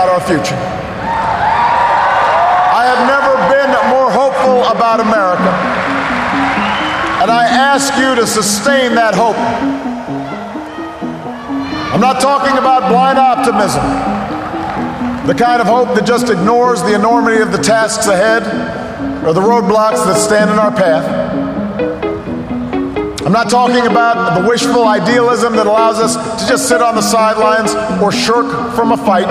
about our future. I have never been more hopeful about America. And I ask you to sustain that hope. I'm not talking about blind optimism, the kind of hope that just ignores the enormity of the tasks ahead or the roadblocks that stand in our path. I'm not talking about the wishful idealism that allows us to just sit on the sidelines or shirk from a fight.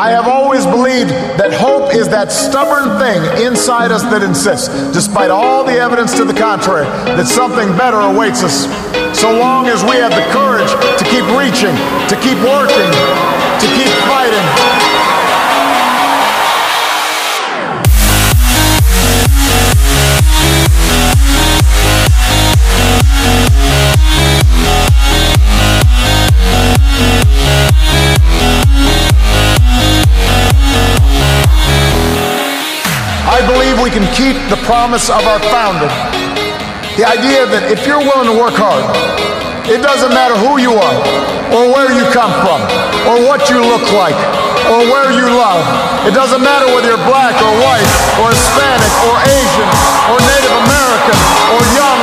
I have always believed that hope is that stubborn thing inside us that insists, despite all the evidence to the contrary, that something better awaits us. So long as we have the courage to keep reaching, to keep working, to keep fighting. Can keep the promise of our founding. The idea that if you're willing to work hard, it doesn't matter who you are, or where you come from, or what you look like, or where you love. It doesn't matter whether you're black or white, or Hispanic, or Asian, or Native American, or young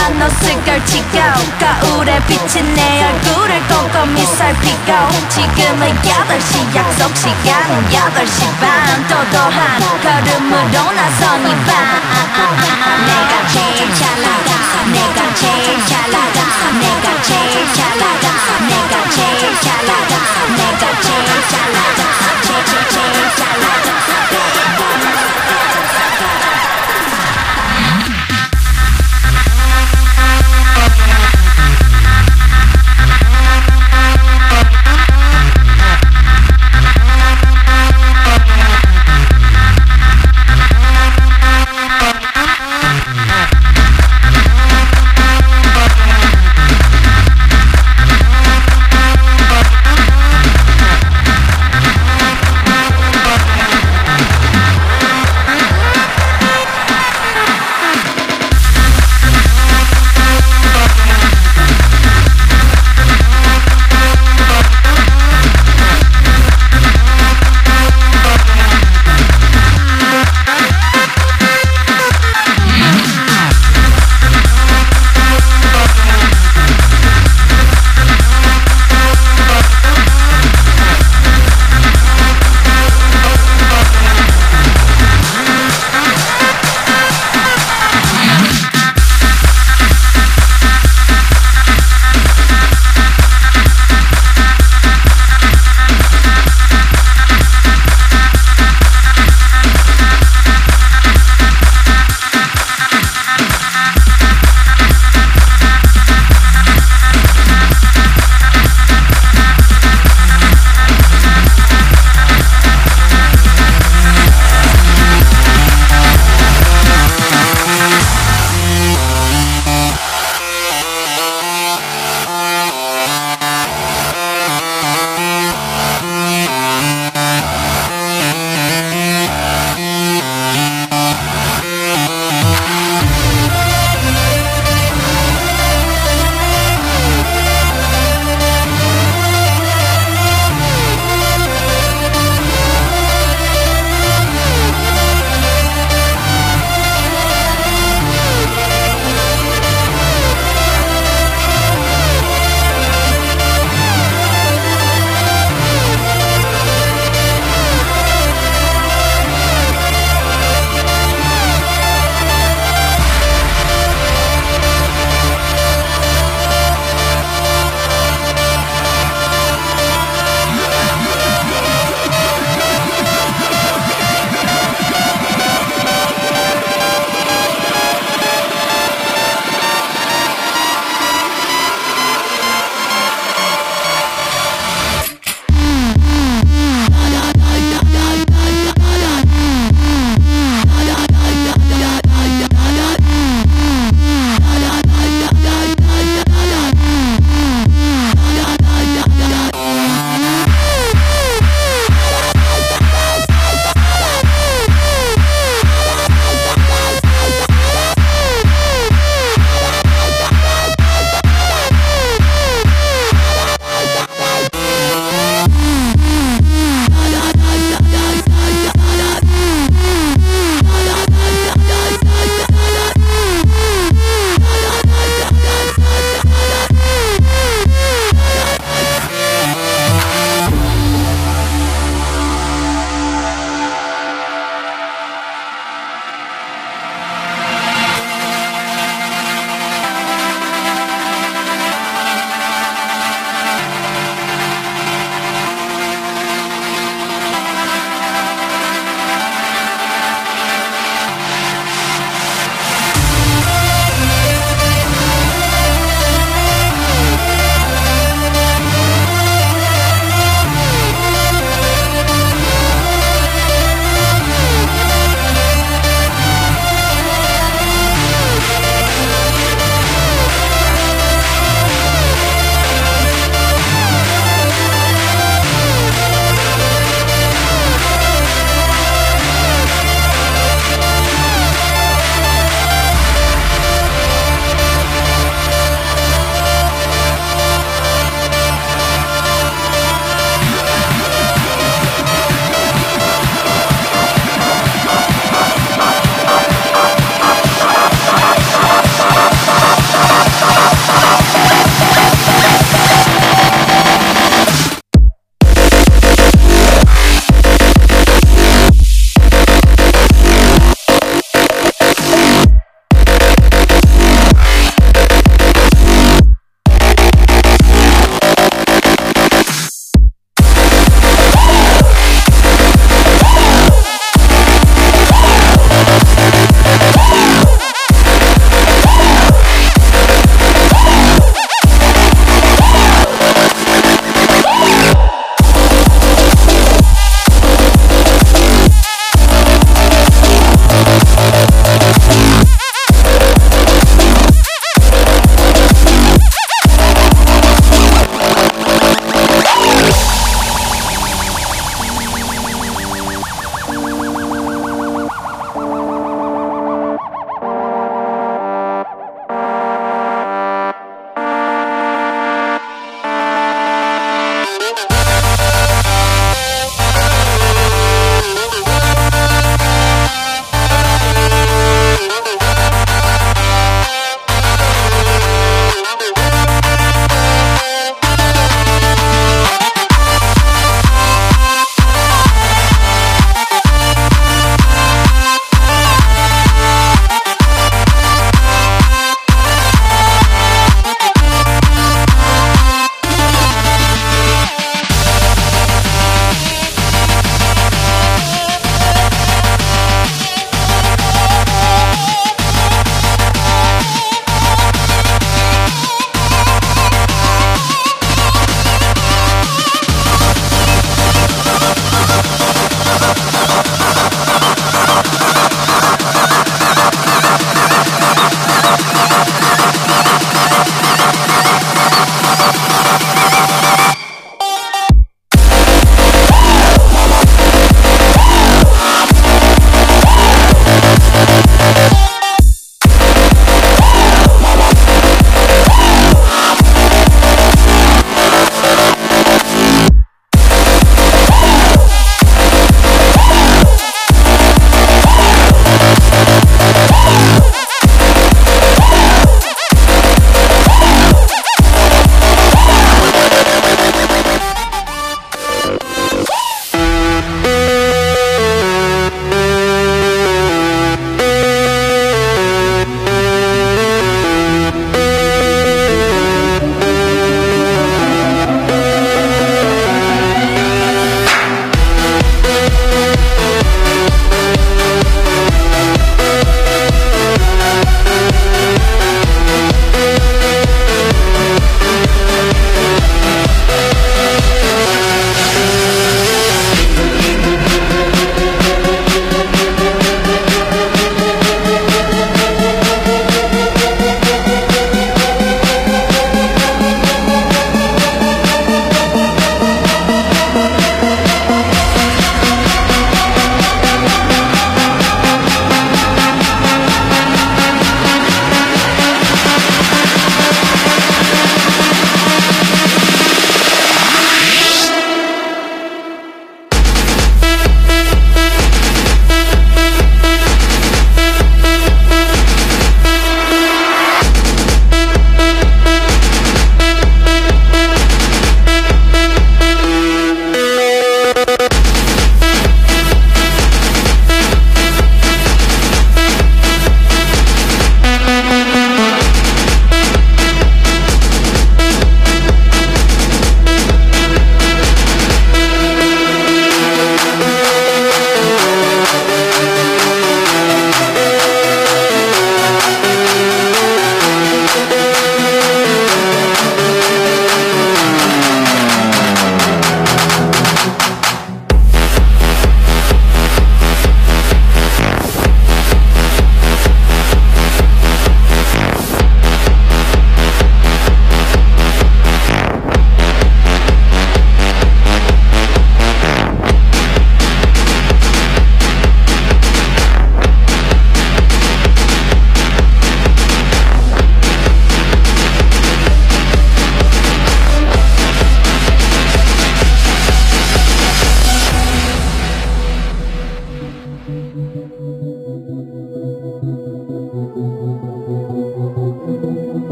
만났을 걸 지겨 가을에 비친 내 얼굴을 꼼꼼히 살피고 지금은 8시 약속 시간은 8시 반. 도도한 걸음으로 나선 이밤 내가 제일 잘 나가 내가 제일 잘 나가 내가 제일 잘 나가 내가 제일 잘 나가 내가 제일 잘 나가 제일 잘하던, 내가 제일 잘 나가